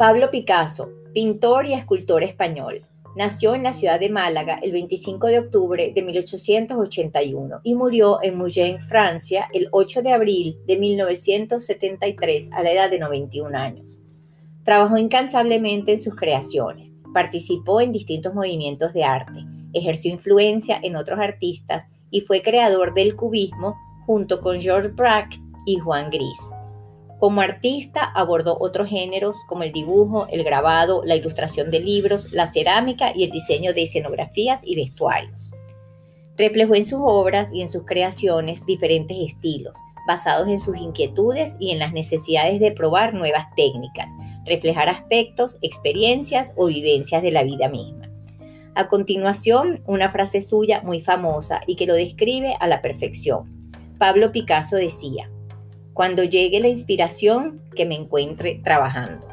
Pablo Picasso, pintor y escultor español, nació en la ciudad de Málaga el 25 de octubre de 1881 y murió en Mougins, Francia, el 8 de abril de 1973 a la edad de 91 años. Trabajó incansablemente en sus creaciones, participó en distintos movimientos de arte, ejerció influencia en otros artistas y fue creador del cubismo junto con George Braque y Juan Gris. Como artista abordó otros géneros como el dibujo, el grabado, la ilustración de libros, la cerámica y el diseño de escenografías y vestuarios. Reflejó en sus obras y en sus creaciones diferentes estilos, basados en sus inquietudes y en las necesidades de probar nuevas técnicas, reflejar aspectos, experiencias o vivencias de la vida misma. A continuación, una frase suya muy famosa y que lo describe a la perfección. Pablo Picasso decía, cuando llegue la inspiración, que me encuentre trabajando.